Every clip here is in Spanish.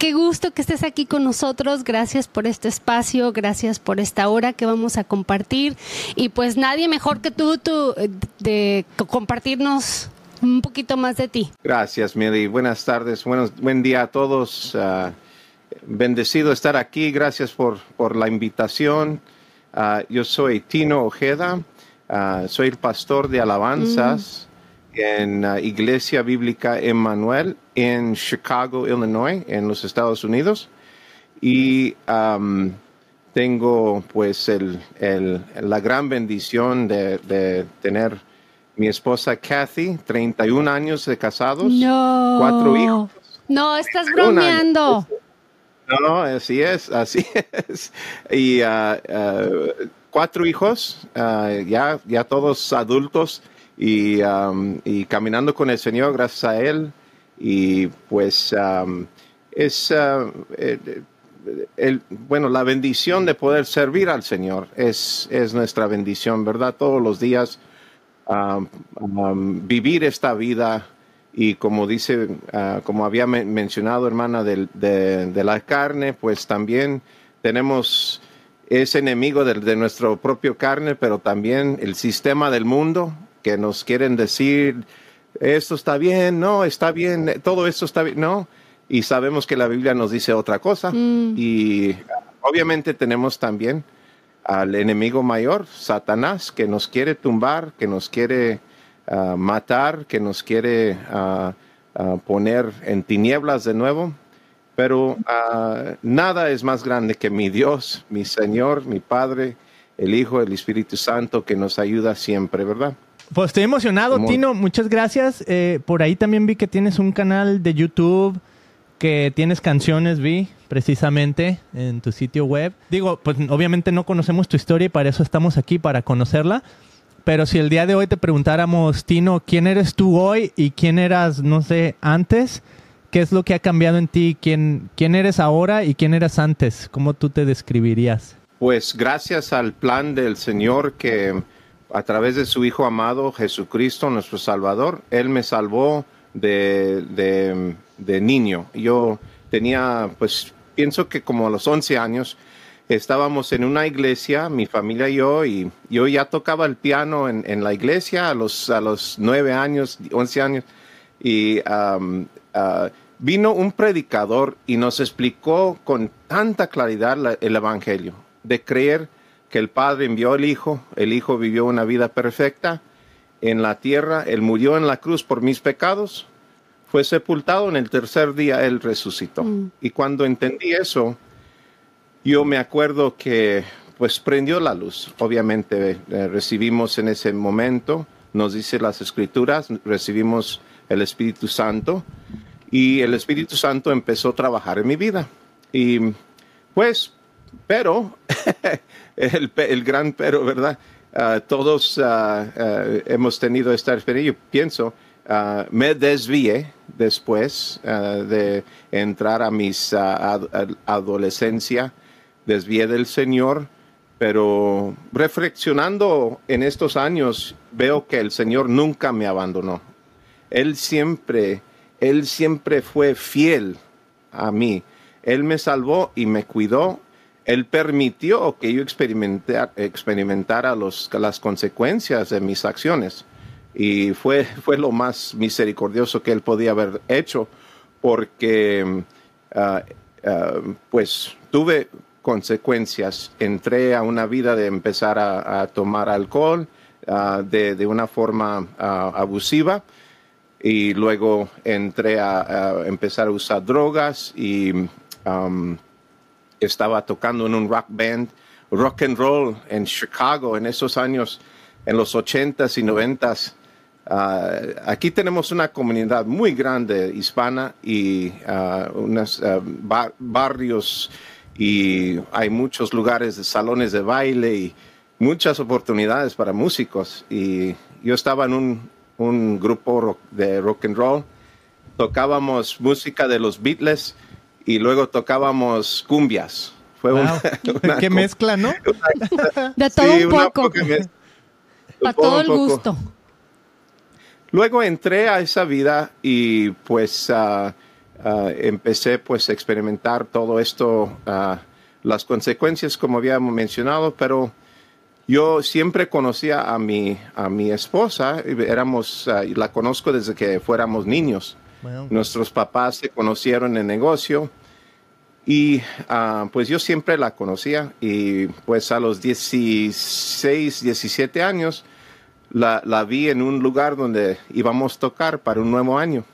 qué gusto que estés aquí con nosotros. Gracias por este espacio, gracias por esta hora que vamos a compartir. Y pues nadie mejor que tú, tú de compartirnos un poquito más de ti. Gracias, Mili. Buenas tardes, buenos, buen día a todos. Uh, bendecido estar aquí. Gracias por, por la invitación. Uh, yo soy Tino Ojeda. Uh, soy el pastor de alabanzas mm. En Iglesia Bíblica Emmanuel en Chicago, Illinois, en los Estados Unidos. Y um, tengo pues el, el, la gran bendición de, de tener mi esposa Kathy, 31 años de casados, no. cuatro hijos. No, estás bromeando. No, así es, así es. Y uh, uh, cuatro hijos, uh, ya, ya todos adultos y, um, y, caminando con el Señor gracias a Él. Y pues um, es, el, el, bueno, la bendición de poder servir al Señor es, es nuestra bendición, ¿verdad? Todos los días vivir esta vida y como dice, uh, como había mencionado hermana de, de, de, la carne, pues también tenemos ese enemigo de, de nuestro propio carne, pero también el sistema del mundo que nos quieren decir, esto está bien, no, está bien, todo esto está bien, no. Y sabemos que la Biblia nos dice otra cosa. Mm. Y obviamente tenemos también al enemigo mayor, Satanás, que nos quiere tumbar, que nos quiere uh, matar, que nos quiere uh, uh, poner en tinieblas de nuevo. Pero nada es más grande que mi Dios, mi Señor, mi Padre, el Hijo, el Espíritu Santo, que nos ayuda siempre, ¿verdad? Pues estoy emocionado, Tino. Muchas gracias. Eh, por ahí también vi que tienes un canal de YouTube que tienes canciones, vi precisamente en tu sitio web. Digo, pues obviamente no conocemos tu historia y para eso estamos aquí, para conocerla. Pero si el día de hoy te preguntáramos, Tino, ¿quién eres tú hoy y quién eras, no sé, antes? ¿Qué es lo que ha cambiado en ti? ¿Quién, quién eres ahora y quién eras antes? ¿Cómo tú te describirías? Pues gracias al plan del Señor que a través de su Hijo amado Jesucristo, nuestro Salvador, Él me salvó de, de niño. Yo tenía, pues, pienso que como a los 11 años, estábamos en una iglesia, mi familia y yo, y yo ya tocaba el piano en, en la iglesia a los, a los 9 años, 11 años, y uh, vino un predicador y nos explicó con tanta claridad la, el Evangelio, de creer que el Padre envió al Hijo, el Hijo vivió una vida perfecta en la tierra, Él murió en la cruz por mis pecados, fue sepultado en el tercer día, él resucitó. Mm. Y cuando entendí eso, yo me acuerdo que pues prendió la luz. Obviamente eh, recibimos en ese momento, nos dice las escrituras, recibimos el Espíritu Santo y el Espíritu Santo empezó a trabajar en mi vida. Y pues, pero, el, gran pero, ¿verdad? Uh, todos uh, uh, hemos tenido esta experiencia. Yo pienso, me desvié después de entrar a uh, adolescencia, desvié del Señor, pero reflexionando en estos años veo que el Señor nunca me abandonó. Él siempre, Él siempre fue fiel a mí. Él me salvó y me cuidó. Él permitió que yo experimentara, las consecuencias de mis acciones y fue, fue lo más misericordioso que él podía haber hecho porque uh, uh, pues tuve consecuencias. Entré a una vida de empezar a, tomar alcohol uh, de, una forma abusiva y luego entré a, empezar a usar drogas y estaba tocando en un rock band, rock and roll en Chicago en esos años, en los 80s y 90s. Uh, aquí tenemos una comunidad muy grande hispana y uh, unos uh, bar barrios y hay muchos lugares de salones de baile y muchas oportunidades para músicos. Y yo estaba en un, un grupo de rock and roll, tocábamos música de los Beatles y luego tocábamos cumbias. Fue wow. una, una, Qué mezcla, ¿no? Una, de todo sí, un poco. Para todo el gusto. Luego entré a esa vida y pues uh, empecé pues a experimentar todo esto, ah, las consecuencias como habíamos mencionado, pero yo siempre conocía a mi, a mi esposa, éramos, la conozco desde que fuéramos niños. Nuestros papás se conocieron en negocio y pues yo siempre la conocía y pues a los 16, 17 años la, vi en un lugar donde íbamos a tocar para un nuevo año.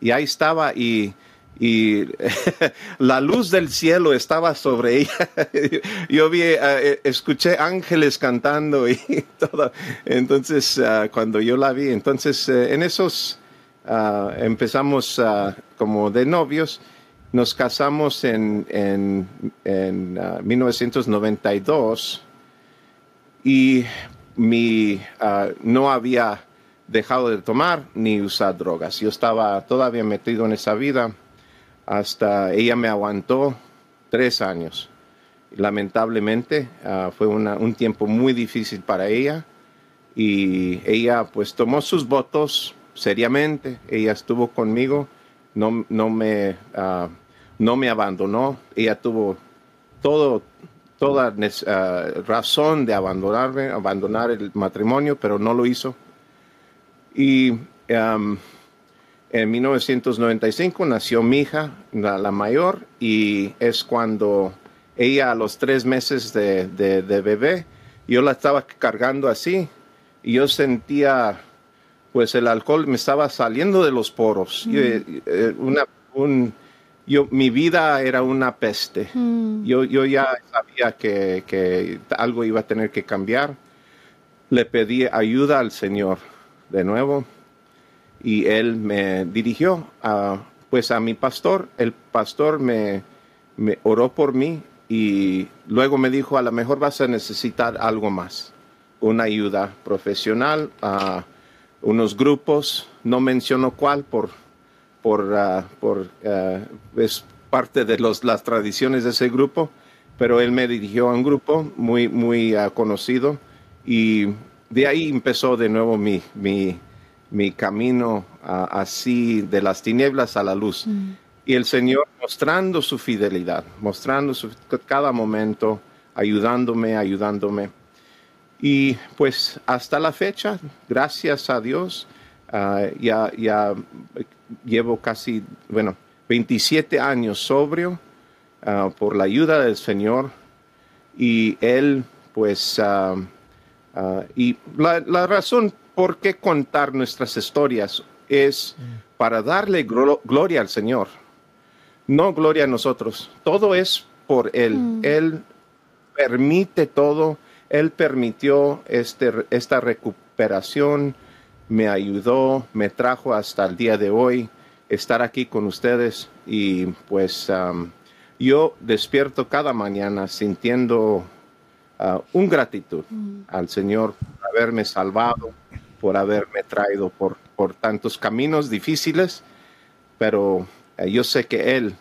Y ahí estaba y, la luz del cielo estaba sobre ella. Yo vi, uh, escuché ángeles cantando y todo. Entonces, uh, cuando yo la vi, entonces uh, en esos empezamos como de novios. Nos casamos en, en, en 1992 y mi, uh, no había dejado de tomar ni usar drogas. Yo estaba todavía metido en esa vida hasta ella me aguantó tres años. Lamentablemente uh, fue una, un tiempo muy difícil para ella y ella pues tomó sus votos seriamente. Ella estuvo conmigo, no, no, me, uh, no me abandonó. Ella tuvo todo toda uh, razón de abandonarme, abandonar el matrimonio, pero no lo hizo. Y en 1995 nació mi hija, la, mayor, y es cuando ella a los tres meses de, de, bebé, yo la estaba cargando así, y yo sentía, pues el alcohol me estaba saliendo de los poros. Eh, eh, una, un, yo, mi vida era una peste. Mm. Yo, yo ya sabía que, que, algo iba a tener que cambiar. Le pedí ayuda al Señor de nuevo y Él me dirigió a, pues a mi pastor. El pastor me, me oró por mí y luego me dijo, a lo mejor vas a necesitar algo más, una ayuda profesional, a unos grupos, no menciono cuál por por, ah, por ah, es parte de los, las tradiciones de ese grupo, pero él me dirigió a un grupo muy, muy ah, conocido y de ahí empezó de nuevo mi, mi, mi camino así de las tinieblas a la luz. Mm. Y el Señor mostrando su fidelidad, mostrando su, cada momento, ayudándome, ayudándome. Y pues hasta la fecha, gracias a Dios, ya, ya llevo casi, bueno, 27 años sobrio ah, por la ayuda del Señor y Él, pues, ah, ah, y la, razón por qué contar nuestras historias es para darle gloria al Señor, no gloria a nosotros. Todo es por Él. Mm. Él permite todo. Él permitió este, esta recuperación me ayudó, me trajo hasta el día de hoy estar aquí con ustedes y pues yo despierto cada mañana sintiendo uh, un gratitud mm. al Señor por haberme salvado, por haberme traído por, por tantos caminos difíciles, pero eh, yo sé que Él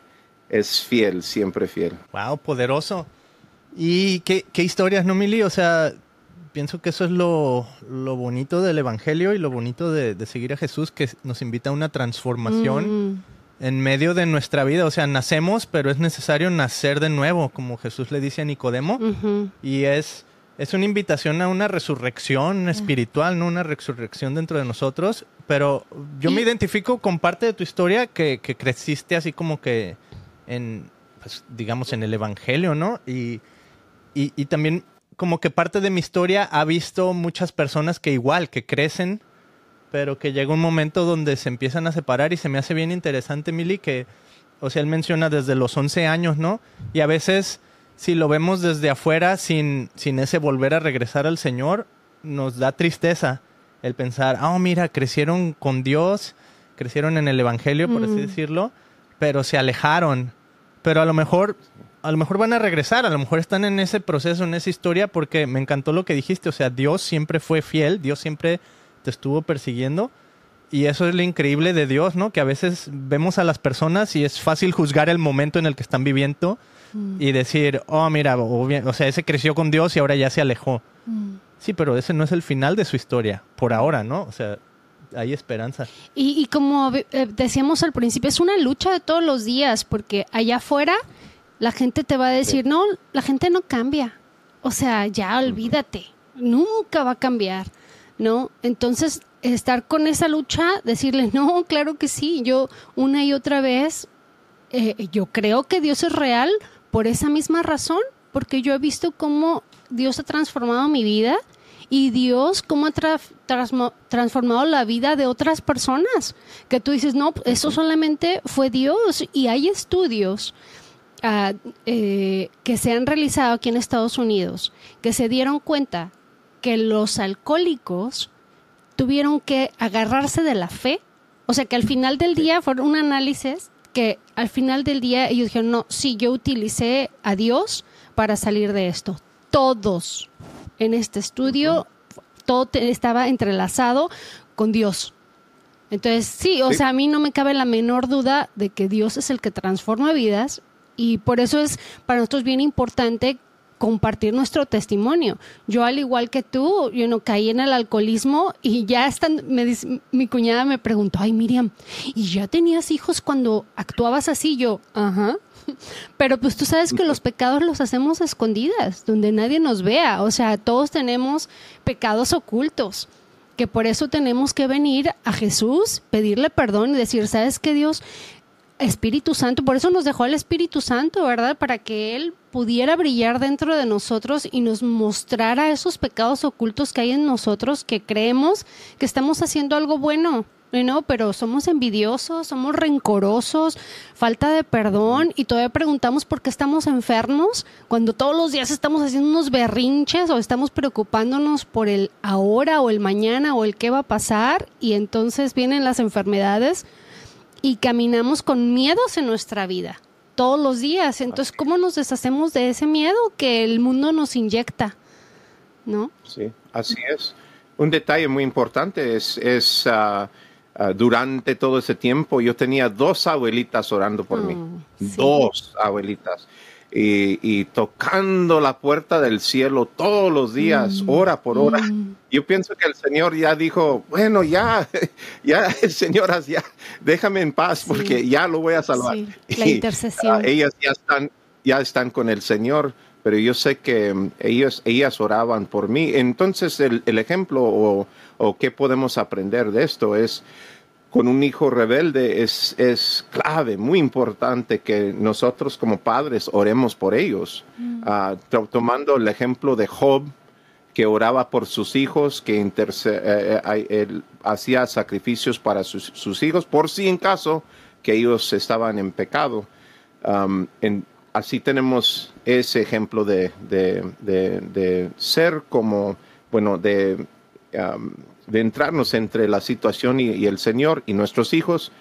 es fiel, siempre fiel. Wow, poderoso. ¿Y qué, qué historias, no, Mili? O sea, pienso que eso es lo, bonito del Evangelio y lo bonito de, seguir a Jesús, que nos invita a una transformación mm. en medio de nuestra vida. O sea, nacemos, pero es necesario nacer de nuevo, como Jesús le dice a Nicodemo. Y es, es una invitación a una resurrección espiritual, no una resurrección dentro de nosotros. Pero yo me identifico con parte de tu historia que, creciste así como que en, pues, digamos, en el Evangelio, ¿no? Y, y, y también como que parte de mi historia ha visto muchas personas que igual, que crecen, pero que llega un momento donde se empiezan a separar y se me hace bien interesante, Mili, que, o sea, él menciona desde los 11 años, ¿no? Y a veces, si lo vemos desde afuera, sin, sin ese volver a regresar al Señor, nos da tristeza el pensar, oh, mira, crecieron con Dios, crecieron en el Evangelio, por así mm. decirlo, pero se alejaron. Pero a lo mejor a lo mejor van a regresar, a lo mejor están en ese proceso, en esa historia, porque me encantó lo que dijiste, o sea, Dios siempre fue fiel, Dios siempre te estuvo persiguiendo. Y eso es lo increíble de Dios, ¿no? Que a veces vemos a las personas y es fácil juzgar el momento en el que están viviendo mm. y decir, oh, mira, o, sea, ese creció con Dios y ahora ya se alejó. Mm. Sí, pero ese no es el final de su historia, por ahora, ¿no? O sea, hay esperanza. Y, como eh, decíamos al principio, es una lucha de todos los días, porque allá afuera la gente te va a decir, no, la gente no cambia. O sea, ya olvídate, nunca va a cambiar, ¿no? Entonces, estar con esa lucha, decirles, no, claro que sí, yo una y otra vez, eh, yo creo que Dios es real por esa misma razón, porque yo he visto cómo Dios ha transformado mi vida y Dios cómo ha transformado la vida de otras personas. Que tú dices, no, eso solamente fue Dios y hay estudios. Ah, eh, que se han realizado aquí en Estados Unidos, que se dieron cuenta que los alcohólicos tuvieron que agarrarse de la fe, o sea que al final del día fue un análisis que al final del día ellos dijeron, no, sí, yo utilicé a Dios para salir de esto. Todos en este estudio, todo estaba entrelazado con Dios. Entonces, sí, o sea, a mí no me cabe la menor duda de que Dios es el que transforma vidas y por eso es para nosotros bien importante compartir nuestro testimonio. Yo al igual que tú, yo no caí en el alcoholismo y ya están, me mi cuñada me preguntó, ay Miriam, ¿y ya tenías hijos cuando actuabas así? Yo, ajá. Pero pues tú sabes que los pecados los hacemos escondidas, donde nadie nos vea. O sea, todos tenemos pecados ocultos, que por eso tenemos que venir a Jesús, pedirle perdón y decir, ¿sabes qué Dios? Espíritu Santo, por eso nos dejó el Espíritu Santo, ¿verdad? Para que Él pudiera brillar dentro de nosotros y nos mostrara esos pecados ocultos que hay en nosotros que creemos que estamos haciendo algo bueno, no, pero somos envidiosos, somos rencorosos, falta de perdón y todavía preguntamos por qué estamos enfermos cuando todos los días estamos haciendo unos berrinches o estamos preocupándonos por el ahora o el mañana o el qué va a pasar y entonces vienen las enfermedades y caminamos con miedos en nuestra vida todos los días. Entonces, ¿cómo nos deshacemos de ese miedo que el mundo nos inyecta? ¿No? Sí, así es. Un detalle muy importante es, es ah, ah, durante todo ese tiempo yo tenía dos abuelitas orando por mí. Oh, dos abuelitas y, tocando la puerta del cielo todos los días, mm. hora por hora. Mm. Yo pienso que el Señor ya dijo, bueno, ya, ya, Señor, ya, déjame en paz porque ya lo voy a salvar. la intercesión. ellas ya están, ya están con el Señor, pero yo sé que mm, ellos, ellas oraban por mí. Entonces, el, el ejemplo o, o qué podemos aprender de esto es, con un hijo rebelde es, es clave, muy importante que nosotros como padres oremos por ellos. Mm. Ah, tomando el ejemplo de Job, que oraba por sus hijos, que eh, eh, hacía sacrificios para sus, hijos, por si en caso que ellos estaban en pecado. así tenemos ese ejemplo de, de, ser como, bueno, de de entrarnos entre la situación y, el Señor y nuestros hijos,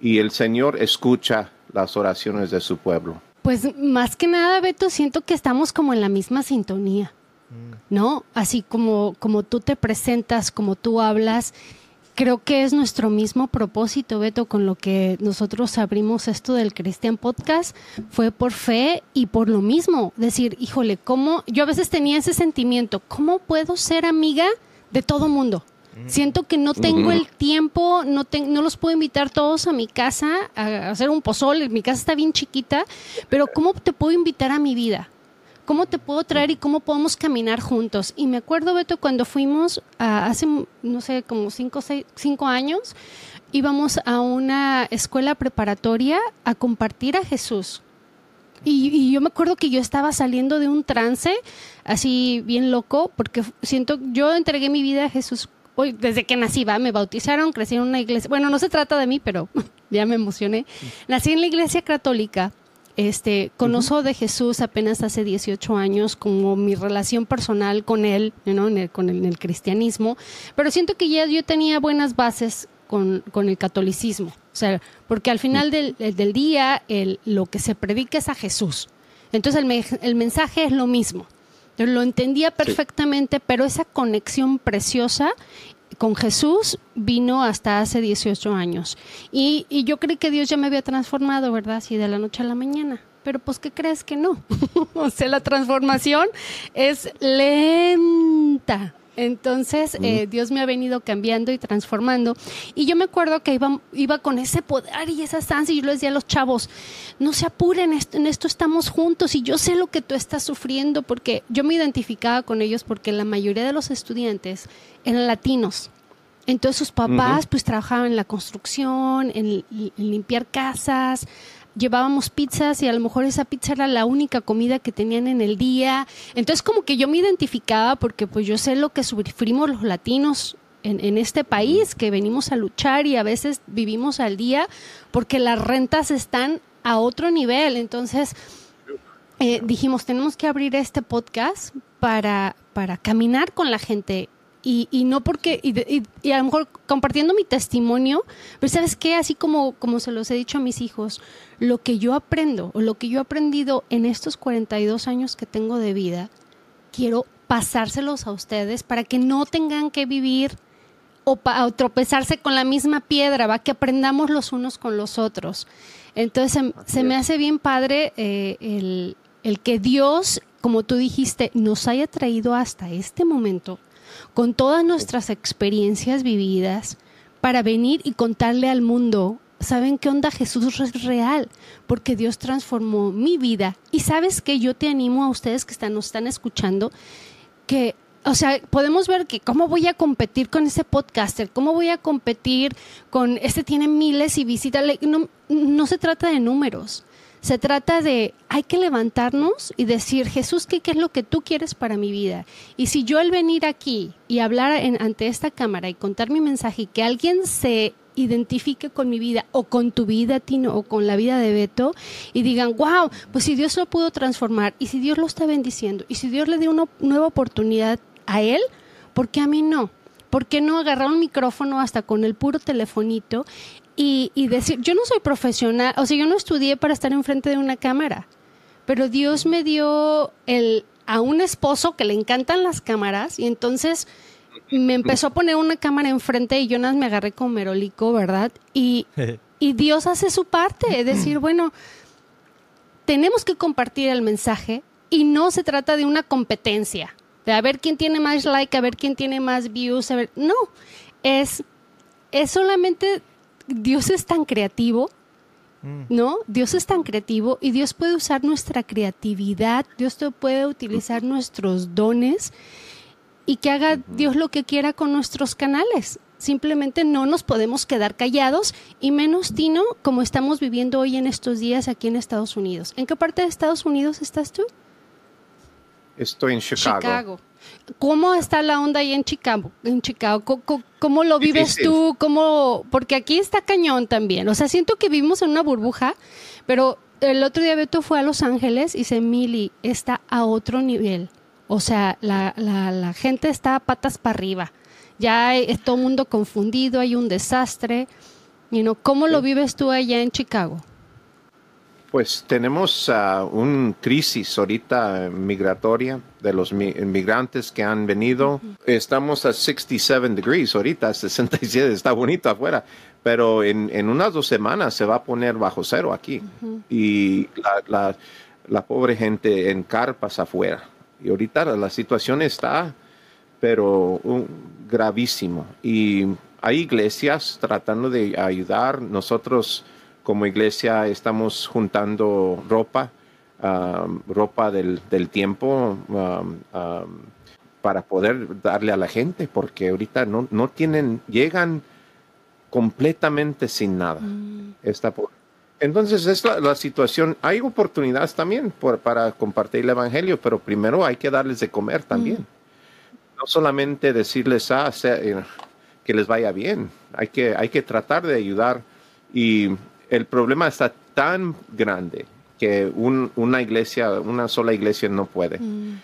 y el Señor escucha las oraciones de su pueblo. Pues más que nada, Beto, siento que estamos como en la misma sintonía, mm. ¿no? Así como, como tú te presentas, como tú hablas, creo que es nuestro mismo propósito, Beto, con lo que nosotros abrimos esto del Christian Podcast, fue por fe y por lo mismo, decir, híjole, ¿cómo? Yo a veces tenía ese sentimiento, ¿cómo puedo ser amiga de todo mundo? Siento que no tengo el tiempo, no, no los puedo invitar todos a mi casa a hacer un pozole. Mi casa está bien chiquita, pero ¿cómo te puedo invitar a mi vida? ¿Cómo te puedo traer y cómo podemos caminar juntos? Y me acuerdo, Beto, cuando fuimos hace, no sé, como cinco, seis, cinco años, íbamos a una escuela preparatoria a compartir a Jesús. Y, y, yo me acuerdo que yo estaba saliendo de un trance así bien loco, porque siento, yo entregué mi vida a Jesús hoy, desde que nací, ¿va? me bautizaron, crecí en una iglesia. Bueno, no se trata de mí, pero ya me emocioné. Nací en la iglesia católica. Este, conozco de Jesús apenas hace 18 años, como mi relación personal con él, ¿no? en, el, con el, cristianismo, pero siento que ya yo tenía buenas bases con, con, el catolicismo. O sea, porque al final del, del día el, lo que se predica es a Jesús. Entonces el, el mensaje es lo mismo. Lo entendía perfectamente, pero esa conexión preciosa con Jesús vino hasta hace 18 años. Y, yo creí que Dios ya me había transformado, ¿verdad? Así de la noche a la mañana. Pero pues, ¿qué crees que no? o sea, la transformación es lenta, Entonces, eh, Dios me ha venido cambiando y transformando. Y yo me acuerdo que iba, iba con ese poder y esa ansia y yo les decía a los chavos, no se apuren, en esto estamos juntos y yo sé lo que tú estás sufriendo porque yo me identificaba con ellos porque la mayoría de los estudiantes eran latinos. Entonces sus papás pues trabajaban en la construcción, en limpiar casas, llevábamos pizzas y a lo mejor esa pizza era la única comida que tenían en el día. Entonces como que yo me identificaba porque pues yo sé lo que sufrimos los latinos en, este país, que venimos a luchar y a veces vivimos al día porque las rentas están a otro nivel. Entonces eh, dijimos, tenemos que abrir este podcast para, para caminar con la gente y, y no porque, y, y, a lo mejor compartiendo mi testimonio, pero sabes qué, así como, como se los he dicho a mis hijos, lo que yo aprendo o lo que yo he aprendido en estos 42 años que tengo de vida, quiero pasárselos a ustedes para que no tengan que vivir o, tropezarse con la misma piedra, va que aprendamos los unos con los otros. Entonces se, me hace bien padre eh, el, el que Dios, como tú dijiste, nos haya traído hasta este momento con todas nuestras experiencias vividas para venir y contarle al mundo, ¿saben qué onda? Jesús es real, porque Dios transformó mi vida. Y sabes que yo te animo a ustedes que están, nos están escuchando, que, o sea, podemos ver que cómo voy a competir con ese podcaster, cómo voy a competir con, este tiene miles y visitas, no, no se trata de números se trata de, hay que levantarnos y decir, Jesús, ¿qué, es lo que tú quieres para mi vida? Y si yo al venir aquí y hablar ante esta cámara y contar mi mensaje y que alguien se identifique con mi vida o con tu vida, Tino, o con la vida de Beto y digan, wow, pues si Dios lo pudo transformar y si Dios lo está bendiciendo y si Dios le dio una nueva oportunidad a él, ¿por qué a mí no? ¿Por qué no agarrar un micrófono hasta con el puro telefonito y, decir, yo no soy profesional, o sea, yo no estudié para estar enfrente de una cámara, pero Dios me dio el, a un esposo que le encantan las cámaras y entonces me empezó a poner una cámara enfrente y yo nada me agarré con merolico, ¿verdad? Y, y Dios hace su parte, es decir, bueno, tenemos que compartir el mensaje y no se trata de una competencia, de a ver quién tiene más like, a ver quién tiene más views, a ver, no, es, es solamente Dios es tan creativo, mm. ¿no? Dios es tan creativo y Dios puede usar nuestra creatividad, Dios puede utilizar nuestros dones y que haga Dios lo que quiera con nuestros canales. Simplemente no nos podemos quedar callados y menos, Tino, como estamos viviendo hoy en estos días aquí en Estados Unidos. ¿En qué parte de Estados Unidos estás tú? Estoy en Chicago. Chicago. ¿Cómo está la onda ahí en Chicago? En Chicago? ¿Cómo, lo vives tú? ¿Cómo? Porque aquí está cañón también. O sea, siento que vivimos en una burbuja, pero el otro día Beto fue a Los Ángeles y dice, Mili, está a otro nivel. O sea, la, la, gente está a patas para arriba. Ya es todo mundo confundido, hay un desastre. You know, ¿Cómo lo vives tú allá en Chicago? Pues tenemos uh, un crisis ahorita migratoria de los inmigrantes que han venido. Estamos a 67 degrees ahorita, 67, está bonito afuera, pero en, en, unas dos semanas se va a poner bajo cero aquí. Y la, la, pobre gente en carpas afuera. Y ahorita la situación está, pero gravísimo. Y hay iglesias tratando de ayudar. Nosotros como iglesia estamos juntando ropa, um, ropa del, tiempo um, um, para poder darle a la gente, porque ahorita no, no tienen, llegan completamente sin nada. Mm. entonces es la, situación. Hay oportunidades también para compartir el evangelio, pero primero hay que darles de comer también. Mm. No solamente decirles ah, eh, que les vaya bien. Hay que, hay que tratar de ayudar y el problema está tan grande que una iglesia, una sola iglesia no puede. Mm.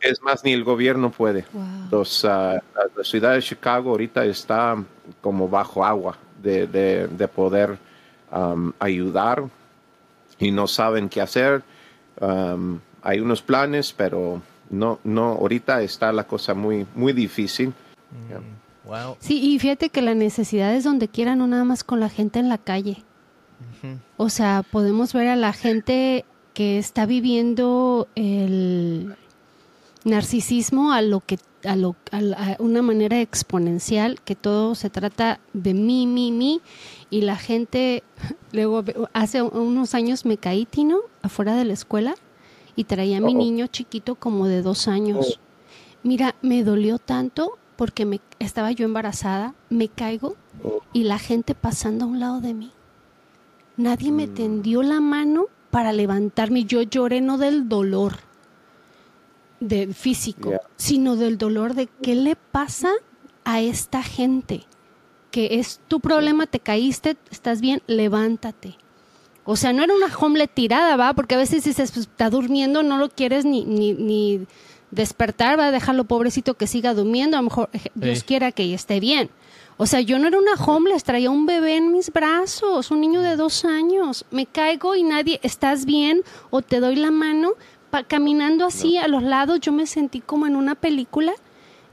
Es más, ni el gobierno puede. Los, ah, la ciudad de Chicago ahorita está como bajo agua de, poder um, ayudar y no saben qué hacer. Um, hay unos planes, pero no, no, ahorita está la cosa muy, muy difícil. Mm. Sí, y fíjate que la necesidad es donde quiera, no nada más con la gente en la calle. O sea, podemos ver a la gente que está viviendo el narcisismo a lo que a, una manera exponencial, que todo se trata de mí, mí, mí, y la gente, luego, hace unos años me caí, Tino, afuera de la escuela, y traía a mi niño chiquito como de dos años. Oh. Mira, me dolió tanto porque me, estaba yo embarazada, me caigo oh. y la gente pasando a un lado de mí. Nadie me mm. tendió la mano para levantarme. Yo lloré no del dolor del físico, sino del dolor de qué le pasa a esta gente. Que es tu problema, te caíste, estás bien, levántate. O sea, no era una hombre tirada, ¿va? Porque a veces dices, pues, está durmiendo, no lo quieres ni, ni, ni despertar, va a dejarlo pobrecito que siga durmiendo, a lo mejor eh, Dios quiera que esté bien. O sea, yo no era una homeless, traía un bebé en mis brazos, un niño de dos años. Me caigo y nadie, ¿estás bien? O te doy la mano. caminando así a los lados, yo me sentí como en una película.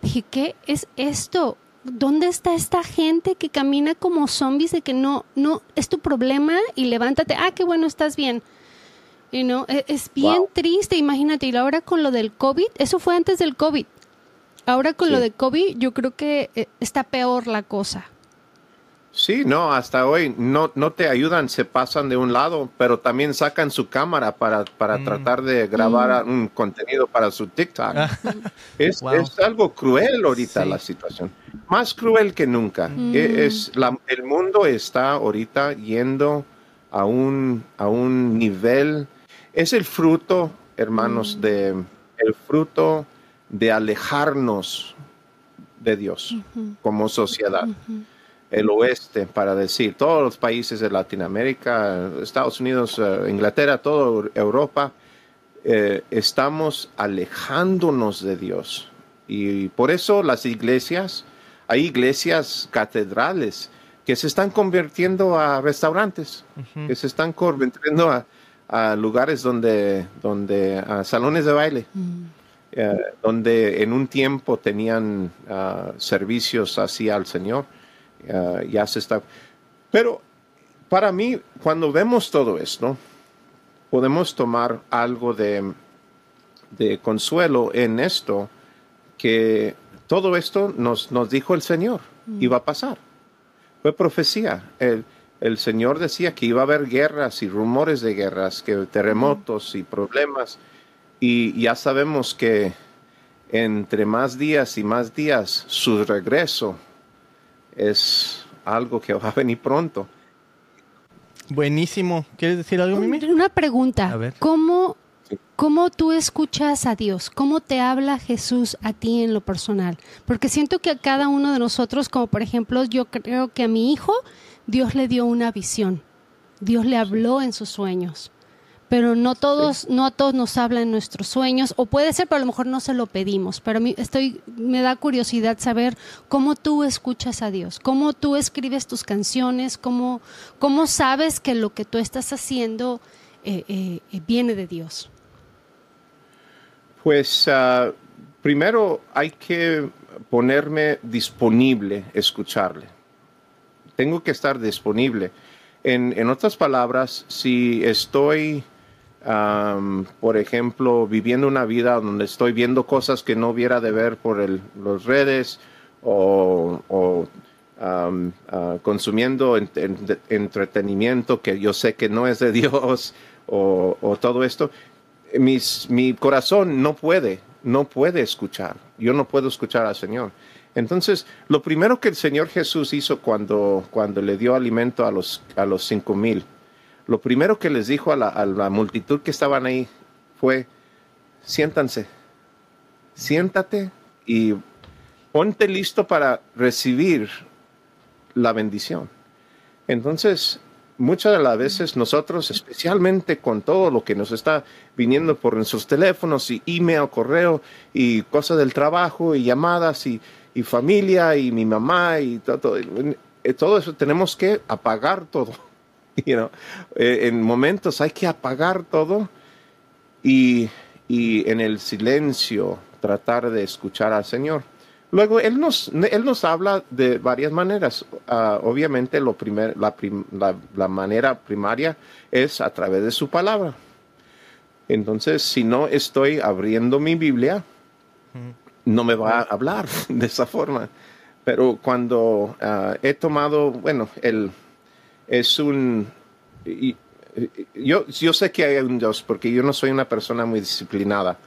Dije, ¿qué es esto? ¿Dónde está esta gente que camina como zombies de que no, no, es tu problema y levántate? Ah, qué bueno, estás bien. Y no, e, es, bien triste, imagínate. Y ahora con lo del COVID, eso fue antes del COVID. Ahora con lo de COVID, yo creo que eh, está peor la cosa. Sí, no, hasta hoy no, no te ayudan, se pasan de un lado, pero también sacan su cámara para, para mm. tratar de grabar mm. un contenido para su TikTok. Ah. es, es, algo cruel ahorita la situación, más cruel que nunca. Mm. E, es, la, el mundo está ahorita yendo a un, a un nivel, es el fruto, hermanos, de el fruto de alejarnos de Dios como sociedad. El oeste, para decir, todos los países de Latinoamérica, Estados Unidos, eh, Inglaterra, toda Europa, eh, estamos alejándonos de Dios. Y por eso las iglesias, hay iglesias catedrales que se están convirtiendo a restaurantes, que se están convirtiendo a, lugares donde, donde a salones de baile. Eh, donde en un tiempo tenían ah, servicios así al Señor. Ah, ya se está. Pero para mí, cuando vemos todo esto, podemos tomar algo de, de consuelo en esto, que todo esto nos, nos dijo el Señor, y iba a pasar. Fue profecía. El, el Señor decía que iba a haber guerras y rumores de guerras, que terremotos y problemas. Y ya sabemos que entre más días y más días su regreso es algo que va a venir pronto. Buenísimo. ¿Quieres decir algo, Mimi? Una pregunta. ¿Cómo, ¿Cómo tú escuchas a Dios? ¿Cómo te habla Jesús a ti en lo personal? Porque siento que a cada uno de nosotros, como por ejemplo, yo creo que a mi hijo, Dios le dio una visión. Dios le habló en sus sueños pero no todos, no a todos nos hablan nuestros sueños, o puede ser, pero a lo mejor no se lo pedimos. Pero a mí estoy, me da curiosidad saber cómo tú escuchas a Dios, cómo tú escribes tus canciones, cómo, cómo sabes que lo que tú estás haciendo eh, eh, eh, viene de Dios. Pues ah, primero hay que ponerme disponible, escucharle. Tengo que estar disponible. En, en otras palabras, si estoy por ejemplo, viviendo una vida donde estoy viendo cosas que no hubiera de ver por las redes o, ah, consumiendo entretenimiento que yo sé que no es de Dios o, todo esto, mi corazón no puede, no puede escuchar. Yo no puedo escuchar al Señor. Entonces, lo primero que el Señor Jesús hizo cuando, cuando le dio alimento a los, a los cinco mil, lo primero que les dijo a la, multitud que estaban ahí fue, siéntanse, siéntate y ponte listo para recibir la bendición. Entonces, muchas de las veces nosotros, especialmente con todo lo que nos está viniendo por nuestros teléfonos y email, correo y cosas del trabajo y llamadas y, familia y mi mamá y todo, todo eso, tenemos que apagar todo Eh, en momentos hay que apagar todo y, en el silencio tratar de escuchar al Señor. Luego, Él nos, él nos habla de varias maneras. Ah, obviamente, lo primer, la, manera primaria es a través de su palabra. Entonces, si no estoy abriendo mi Biblia, no me va a hablar de esa forma. Pero cuando ah, he tomado, bueno, el, es un... yo, yo sé que hay un Dios porque yo no soy una persona muy disciplinada.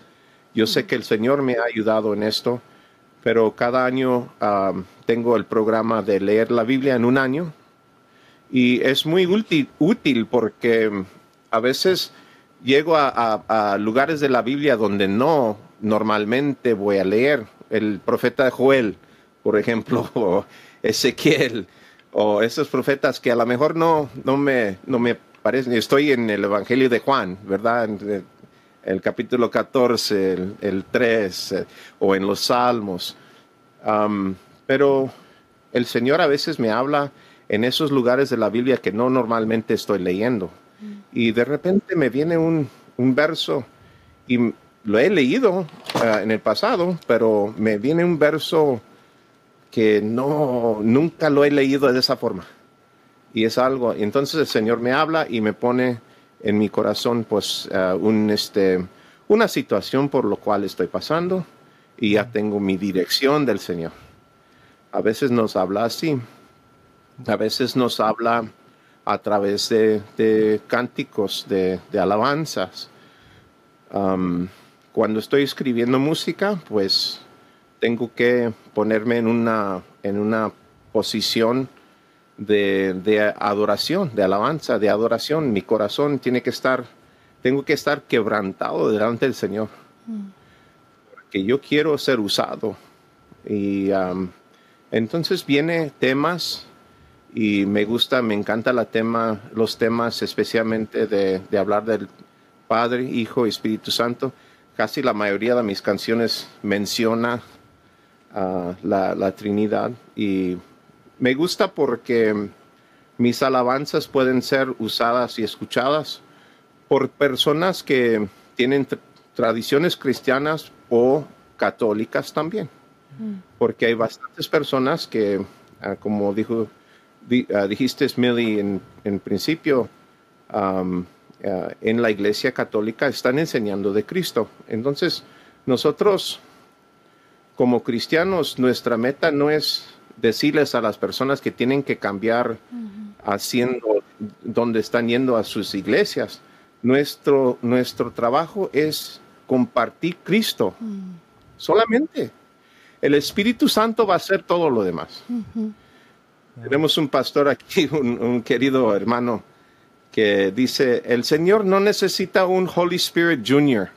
Yo sé que el Señor me ha ayudado en esto, pero cada año ah, tengo el programa de leer la Biblia en un año y es muy útil, útil porque a veces llego a, lugares de la Biblia donde no normalmente voy a leer. El profeta Joel, por ejemplo, o Ezequiel, o esos profetas que a lo mejor no, no, me, no me parecen. Estoy en el Evangelio de Juan, ¿verdad? En el capítulo 14, el, 3, eh, o en los Salmos. pero el Señor a veces me habla en esos lugares de la Biblia que no normalmente estoy leyendo. Y de repente me viene un, verso y lo he leído ah, en el pasado, pero me viene un verso que no, nunca lo he leído de esa forma. Y es algo, entonces el Señor me habla y me pone en mi corazón pues ah, un, este, una situación por lo cual estoy pasando y ya tengo mi dirección del Señor. A veces nos habla así, a veces nos habla a través de, cánticos, de, alabanzas. cuando estoy escribiendo música, pues tengo que ponerme en una, en una posición de, adoración, de alabanza, de adoración. Mi corazón tiene que estar, tengo que estar quebrantado delante del Señor. Porque yo quiero ser usado. Y entonces viene temas y me gusta, me encanta la tema, los temas especialmente de, hablar del Padre, Hijo Espíritu Santo. Casi la mayoría de mis canciones menciona uh, la, la, Trinidad y me gusta porque mis alabanzas pueden ser usadas y escuchadas por personas que tienen tradiciones cristianas o católicas también. Mm. Porque hay bastantes personas que, ah, como dijo Ah, dijiste, Millie, en, en principio, ah, en la iglesia católica están enseñando de Cristo. Entonces, nosotros, como cristianos, nuestra meta no es decirles a las personas que tienen que cambiar haciendo donde están yendo a sus iglesias. Nuestro, nuestro trabajo es compartir Cristo. Mm. Solamente. El Espíritu Santo va a hacer todo lo demás. Tenemos un pastor aquí, un, querido hermano, que dice, el Señor no necesita un Holy Spirit Junior.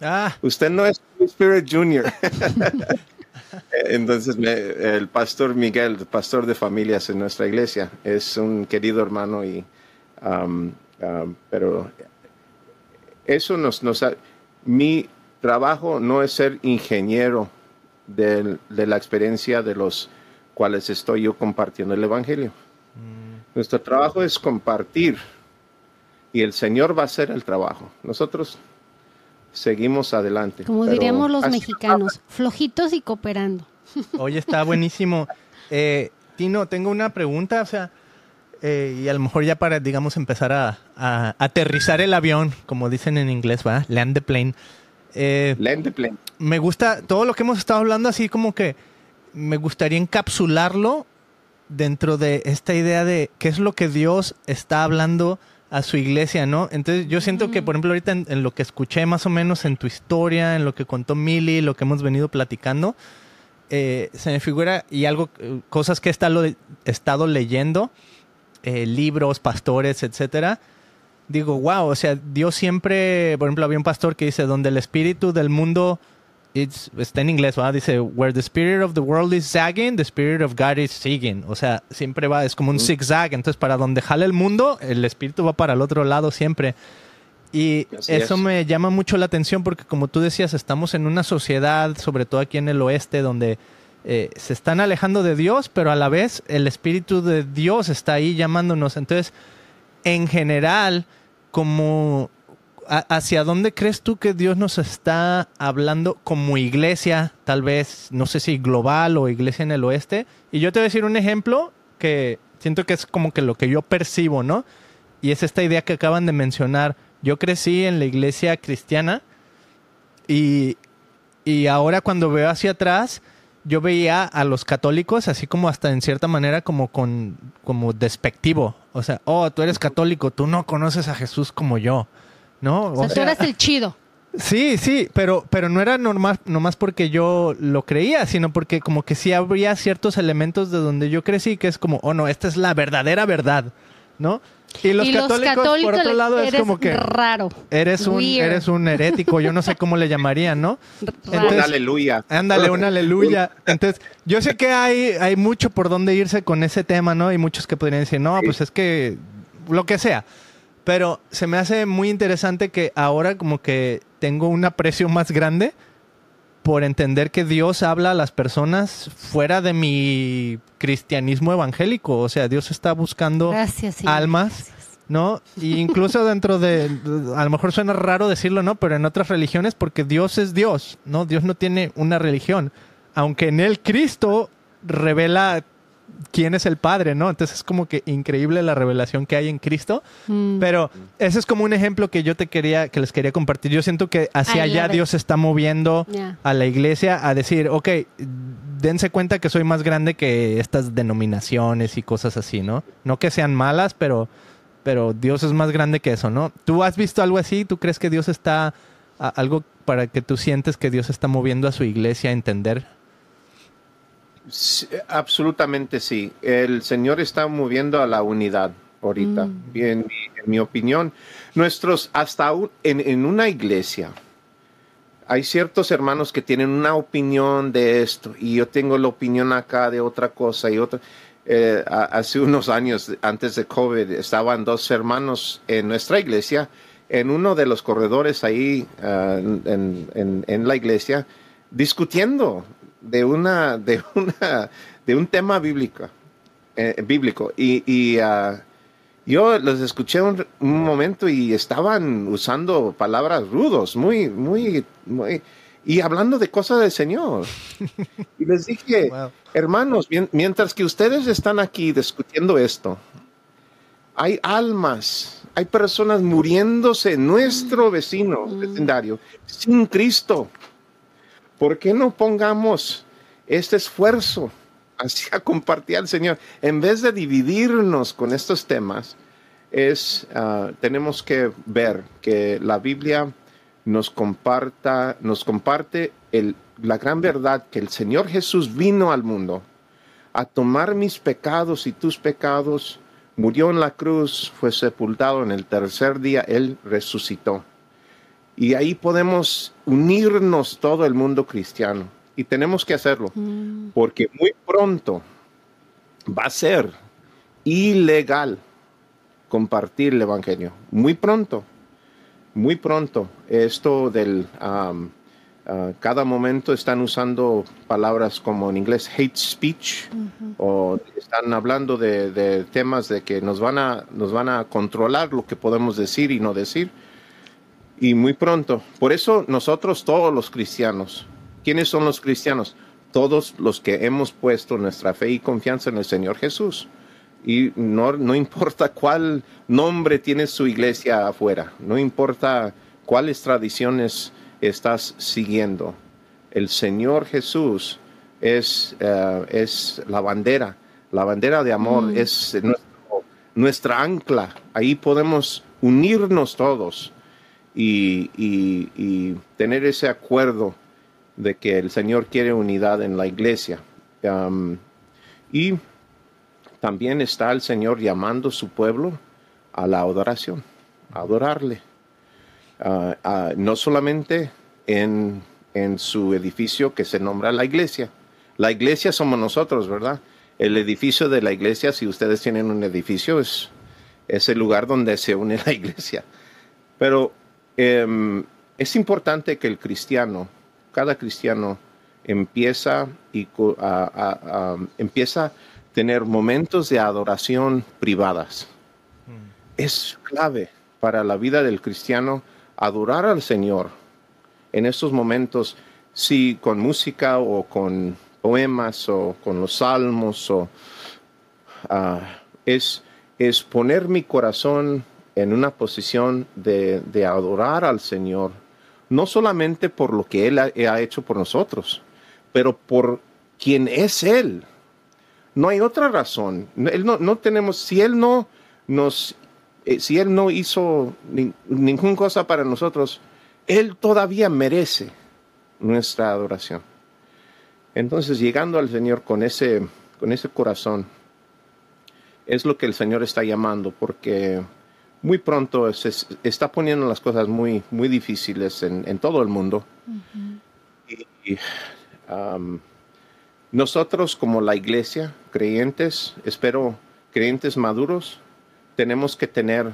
Ah. Usted no es Spirit Junior. Entonces, el pastor Miguel, pastor de familias en nuestra iglesia, es un querido hermano y, um, um, pero eso nos, nos mi trabajo no es ser ingeniero de la experiencia de los cuales estoy yo compartiendo el Evangelio. Mm. Nuestro trabajo es compartir y el Señor va a hacer el trabajo. Nosotros seguimos adelante. Como diríamos los mexicanos, flojitos y cooperando. Oye, está buenísimo. Eh, Tino, tengo una pregunta, o sea, eh, y a lo mejor ya para, digamos, empezar a, aterrizar el avión, como dicen en inglés, ¿va? Land the plane. Eh, Land the plane. Me gusta todo lo que hemos estado hablando, así como que me gustaría encapsularlo dentro de esta idea de qué es lo que Dios está hablando a su iglesia, ¿no? Entonces yo siento que, por ejemplo, ahorita en, lo que escuché más o menos en tu historia, en lo que contó Milly, lo que hemos venido platicando, eh, se me figura, y algo, cosas que he estado, estado leyendo, eh, libros, pastores, etcétera, digo, wow, o sea, Dios siempre, por ejemplo, había un pastor que dice, donde el espíritu del mundo está en inglés, ¿verdad? Dice, where the spirit of the world is zagging, the spirit of God is zigging. O sea, siempre va, es como un zigzag. Entonces, para donde jale el mundo, el espíritu va para el otro lado siempre. Y eso me llama mucho la atención porque, como tú decías, estamos en una sociedad, sobre todo aquí en el oeste, donde eh, se están alejando de Dios, pero a la vez el espíritu de Dios está ahí llamándonos. Entonces, en general, como ¿hacia dónde crees tú que Dios nos está hablando como iglesia, tal vez, no sé si global o iglesia en el oeste? Y yo te voy a decir un ejemplo que siento que es como que lo que yo percibo, ¿no? Y es esta idea que acaban de mencionar. Yo crecí en la iglesia cristiana y Y ahora cuando veo hacia atrás, yo veía a los católicos así como hasta en cierta manera como con como despectivo. O sea, oh, tú eres católico, tú no conoces a Jesús como yo. ¿No? O, sea, tú eres el chido. Sí, sí, pero, pero no era normal, nomás porque yo lo creía, sino porque como que sí habría ciertos elementos de donde yo crecí que es como, oh no, esta es la verdadera verdad, ¿no? Y los, católicos, por otro lado, es como que raro. Eres un, eres un herético, yo no sé cómo le llamarían, ¿no? un aleluya. Ándale, un aleluya. Entonces, yo sé que hay, hay mucho por donde irse con ese tema, ¿no? Y muchos que podrían decir, no, pues es que lo que sea. Pero se me hace muy interesante que ahora como que tengo un aprecio más grande por entender que Dios habla a las personas fuera de mi cristianismo evangélico. O sea, Dios está buscando almas, ¿no? incluso dentro de, a lo mejor suena raro decirlo, ¿no? Pero en otras religiones, porque Dios es Dios, ¿no? Dios no tiene una religión. Aunque en él Cristo revela quién es el Padre, ¿no? Entonces es como que increíble la revelación que hay en Cristo. Mm. Pero ese es como un ejemplo que yo te quería, que les quería compartir. Yo siento que hacia allá Dios está moviendo a la iglesia a decir, ok, dense cuenta que soy más grande que estas denominaciones y cosas así, ¿no? No que sean malas, pero, pero Dios es más grande que eso, ¿no? ¿Tú has visto algo así? ¿Tú crees que Dios está, algo para que tú sientes que Dios está moviendo a su iglesia a entender? Absolutamente sí. El Señor está moviendo a la unidad ahorita, mm. en, mi opinión. Nuestros, hasta en, una iglesia, hay ciertos hermanos que tienen una opinión de esto y yo tengo la opinión acá de otra cosa y otra. Eh, hace unos años, antes de COVID, estaban dos hermanos en nuestra iglesia, en uno de los corredores ahí ah, en, la iglesia, discutiendo de una, de una, de un tema bíblico, eh, bíblico. Y, ah, yo los escuché un, momento y estaban usando palabras rudos, muy, muy, muy, y hablando de cosas del Señor. Y les dije, hermanos, mientras que ustedes están aquí discutiendo esto, hay almas, hay personas muriéndose, nuestro vecino mm. vecindario, sin Cristo. ¿Por qué no pongamos este esfuerzo hacia compartir al Señor? En vez de dividirnos con estos temas, es, ah, tenemos que ver que la Biblia nos, comparta, nos comparte la gran verdad que el Señor Jesús vino al mundo a tomar mis pecados y tus pecados, murió en la cruz, fue sepultado en el tercer día, Él resucitó. Y ahí podemos unirnos todo el mundo cristiano. Y tenemos que hacerlo, mm. porque muy pronto va a ser ilegal compartir el Evangelio. Muy pronto, muy pronto. Esto del... cada momento están usando palabras como en inglés hate speech o están hablando de, de, temas de que nos van, a, nos van a controlar lo que podemos decir y no decir y muy pronto. Por eso nosotros todos los cristianos, ¿quiénes son los cristianos? Todos los que hemos puesto nuestra fe y confianza en el Señor Jesús. Y no, no importa cuál nombre tiene su iglesia afuera, no importa cuáles tradiciones estás siguiendo. El Señor Jesús es, eh, es la bandera, la bandera de amor, mm. es nuestra ancla. Ahí podemos unirnos todos y, tener ese acuerdo de que el Señor quiere unidad en la iglesia. y también está el Señor llamando a su pueblo a la adoración, a adorarle. no solamente en, en, su edificio que se nombra la iglesia. La iglesia somos nosotros, ¿verdad? El edificio de la iglesia, si ustedes tienen un edificio, es, es el lugar donde se une la iglesia. Pero Em, es importante que el cristiano, cada cristiano, empieza, y, a, empieza a tener momentos de adoración privadas. Mm. Es clave para la vida del cristiano adorar al Señor en estos momentos, si con música o con poemas o con los salmos, o, ah, es, es poner mi corazón en una posición de, adorar al Señor no solamente por lo que Él ha, hecho por nosotros, pero por quien es Él. No hay otra razón. Él no, tenemos, si Él no nos, eh, si Él no hizo ninguna cosa para nosotros, Él todavía merece nuestra adoración. Entonces, llegando al Señor con ese, con ese corazón, es lo que el Señor está llamando, porque muy pronto se está poniendo las cosas muy, muy difíciles en, todo el mundo. Y, nosotros como la iglesia, creyentes, espero creyentes maduros, tenemos que tener,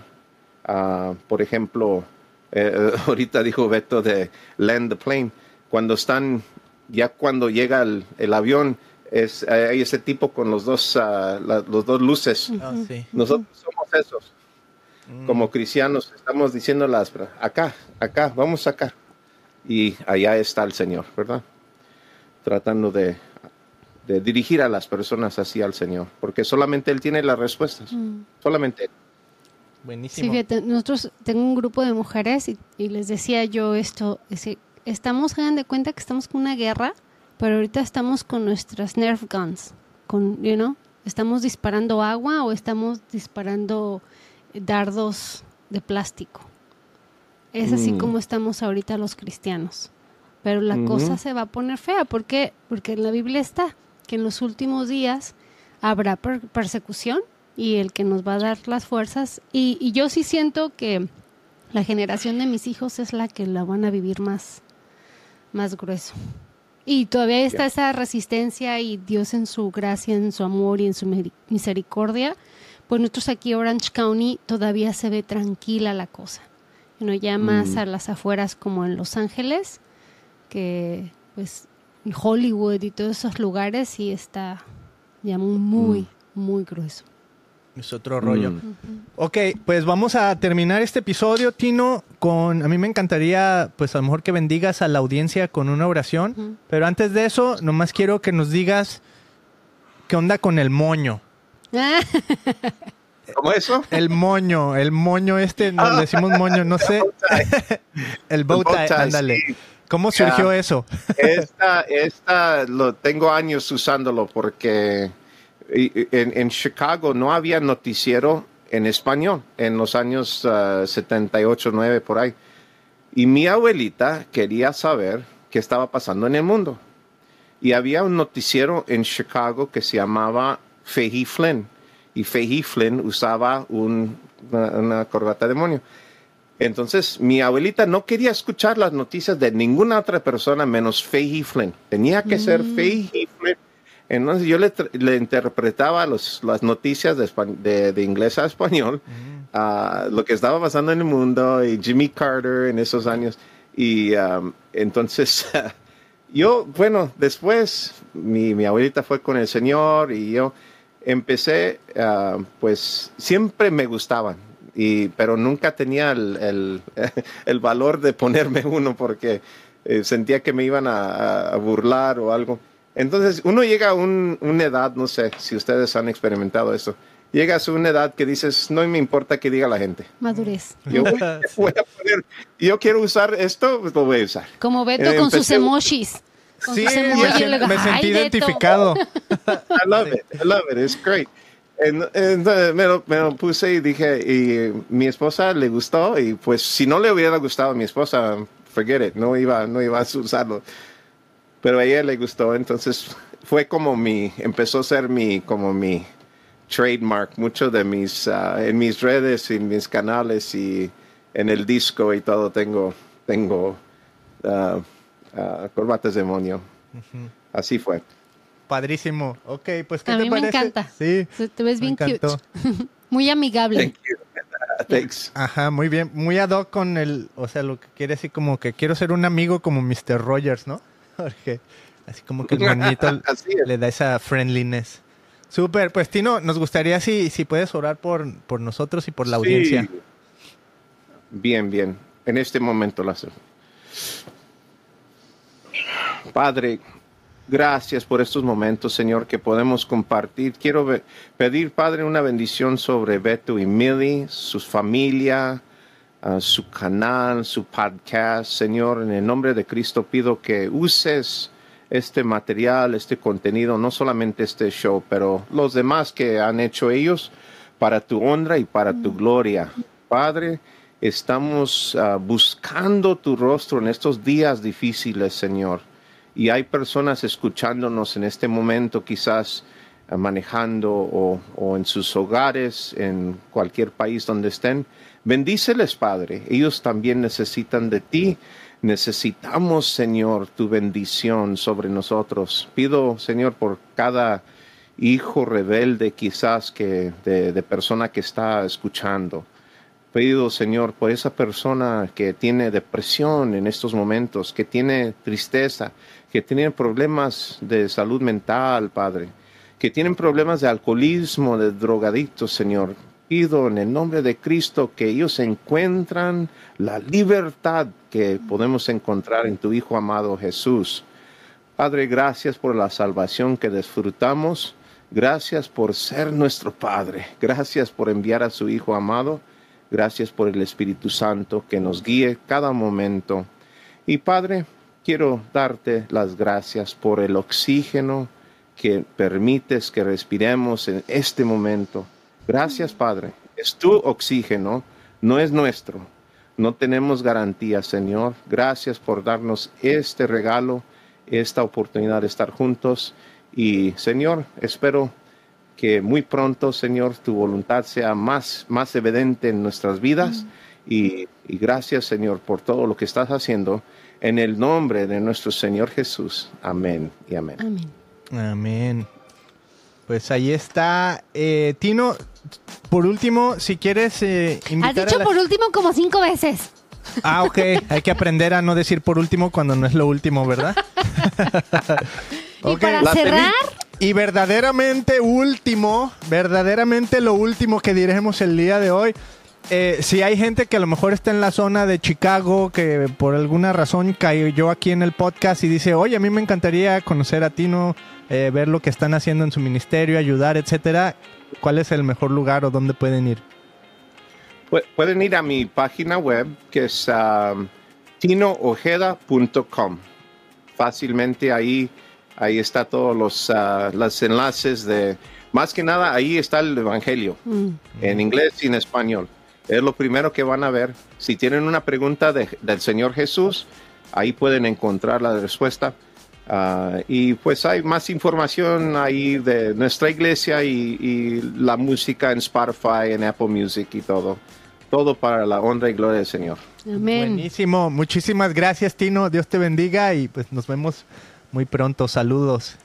ah, por ejemplo, eh, ahorita dijo Beto de land the plane, cuando están, ya cuando llega el, avión, es, hay ese tipo con los dos, uh, los dos luces. Ah, nosotros somos esos. Mm. Como cristianos estamos diciendo las, acá, acá, vamos acá. Y allá está el Señor, ¿verdad? Tratando de, de dirigir a las personas así al Señor, porque solamente Él tiene las respuestas. Mm. Solamente Él. Buenísimo. Sí, nosotros tengo un grupo de mujeres y, y les decía yo esto, es estamos, hagan de cuenta que estamos con una guerra, pero ahorita estamos con nuestras Nerf guns, con, you know, estamos disparando agua o estamos disparando dardos de plástico. Es así mm. como estamos ahorita los cristianos. Pero la cosa se va a poner fea. ¿Por qué? Porque en la Biblia está que en los últimos días habrá persecución y el que nos va a dar las fuerzas. Y, y, yo sí siento que la generación de mis hijos es la que la van a vivir más, más grueso. Y todavía está esa resistencia y Dios en su gracia, en su amor y en su misericordia. Pues nosotros aquí Orange County todavía se ve tranquila la cosa. no ya más mm. a las afueras como en Los Ángeles, que pues Hollywood y todos esos lugares sí está ya muy, mm. muy grueso. Es otro rollo. Mm. Ok, pues vamos a terminar este episodio, Tino, con... A mí me encantaría, pues a lo mejor que bendigas a la audiencia con una oración, pero antes de eso, nomás quiero que nos digas qué onda con el moño. ¿Cómo eso? El moño, el moño este, nos ah. decimos moño, no sé. el bow tie, ándale. ¿Cómo surgió eso? esta, esta, lo tengo años usándolo porque en, Chicago no había noticiero en español en los años 78, ah, 9 por ahí. Y mi abuelita quería saber qué estaba pasando en el mundo. Y había un noticiero en Chicago que se llamaba Fahey Flynn. Y Fahey Flynn usaba una, corbata demonio. Entonces, mi abuelita no quería escuchar las noticias de ninguna otra persona menos Fahey Flynn. Tenía que ser mm. Fahey Flynn entonces yo le, le interpretaba los, las noticias de, de, inglés a español, mm. lo que estaba pasando en el mundo y Jimmy Carter en esos años. Y um, entonces yo, bueno, después mi, mi, abuelita fue con el Señor y yo empecé, uh, pues siempre me gustaban. Y, pero nunca tenía el, el, el valor de ponerme uno porque eh, sentía que me iban a, a burlar o algo. Entonces, uno llega a una edad, no sé si ustedes han experimentado esto, llegas a una edad que dices, no me importa que diga la gente. Madurez. Yo, voy, a poner, yo quiero usar esto, pues lo voy a usar. Como Beto con sus emojis. Sí, me sentí identificado. I love it, I love it, it's great. Entonces me lo, me lo, puse y dije, y mi esposa le gustó, y pues si no le hubiera gustado a mi esposa, forget it, no iba, no iba a usarlo pero a ella le gustó, entonces fue como mi, empezó a ser mi, como mi trademark, mucho de mis, ah, en mis redes y en mis canales y en el disco y todo tengo, tengo uh, uh, corbatas demonio. Así fue. Padrísimo. Ok, pues ¿qué a te mí me encanta. Sí. Te ves bien cute. muy amigable. Thanks. Ajá, muy bien. Muy ad hoc con el, o sea, lo que quiere decir como que quiero ser un amigo como Mr. Rogers, ¿no? Jorge. Así como que el monito le da esa friendliness. Súper, pues Tino, nos gustaría si, si puedes orar por, por nosotros y por la audiencia. Bien, bien. En este momento la Padre, gracias por estos momentos, Señor, que podemos compartir. Quiero pedir, Padre, una bendición sobre Beto y Millie, sus familia, su canal, su podcast. Señor, en el nombre de Cristo pido que uses este material, este contenido, no solamente este show, pero los demás que han hecho ellos para tu honra y para tu gloria. Padre, estamos ah, buscando tu rostro en estos días difíciles, Señor. Y hay personas escuchándonos en este momento, quizás ah, manejando o, o, en sus hogares, en cualquier país donde estén. Bendíceles, Padre. Ellos también necesitan de ti. Necesitamos, Señor, tu bendición sobre nosotros. Pido, Señor, por cada hijo rebelde quizás que de, de persona que está escuchando. Pido, Señor, por esa persona que tiene depresión en estos momentos, que tiene tristeza, que tiene problemas de salud mental, Padre, que tienen problemas de alcoholismo, de drogadictos, Señor. Pido en el nombre de Cristo que ellos encuentran la libertad que podemos encontrar en tu Hijo amado Jesús. Padre, gracias por la salvación que disfrutamos. Gracias por ser nuestro Padre. Gracias por enviar a su Hijo amado. Gracias por el Espíritu Santo que nos guíe cada momento. Y Padre, quiero darte las gracias por el oxígeno que permites que respiremos en este momento. Gracias, Padre. Es tu oxígeno, no es nuestro. No tenemos garantía, Señor. Gracias por darnos este regalo, esta oportunidad de estar juntos. Y, Señor, espero que muy pronto, Señor, tu voluntad sea más, más evidente en nuestras vidas. Y, y gracias, Señor, por todo lo que estás haciendo. En el nombre de nuestro Señor Jesús. Amén y amén. Amén. Amén. Pues ahí está. Eh, Tino, por último, si quieres eh, Has invitar dicho a la- por último como cinco veces. Ah, ok. Hay que aprender a no decir por último cuando no es lo último, ¿verdad? Y Ok. para La cerrar, Y verdaderamente último, verdaderamente lo último que diremos el día de hoy. Eh, si hay gente que a lo mejor está en la zona de Chicago, que por alguna razón cayó aquí en el podcast y dice, oye, a mí me encantaría conocer a Tino, eh, ver lo que están haciendo en su ministerio, ayudar, etcétera. ¿Cuál es el mejor lugar o dónde pueden ir? Pu- Pueden ir a mi página web que es um, tinoojeda.com. Fácilmente ahí, ahí está todos los, ah, los enlaces de... Más que nada, ahí está el Evangelio, mm, en inglés y en español. Es lo primero que van a ver. Si tienen una pregunta de- del Señor Jesús, ahí pueden encontrar la respuesta. Ah, y pues hay más información ahí de nuestra iglesia y, y la música en Spotify, en Apple Music y todo. Todo para la honra y gloria del Señor. amén. Buenísimo. Muchísimas gracias, Tino. Dios te bendiga y pues nos vemos muy pronto. Saludos.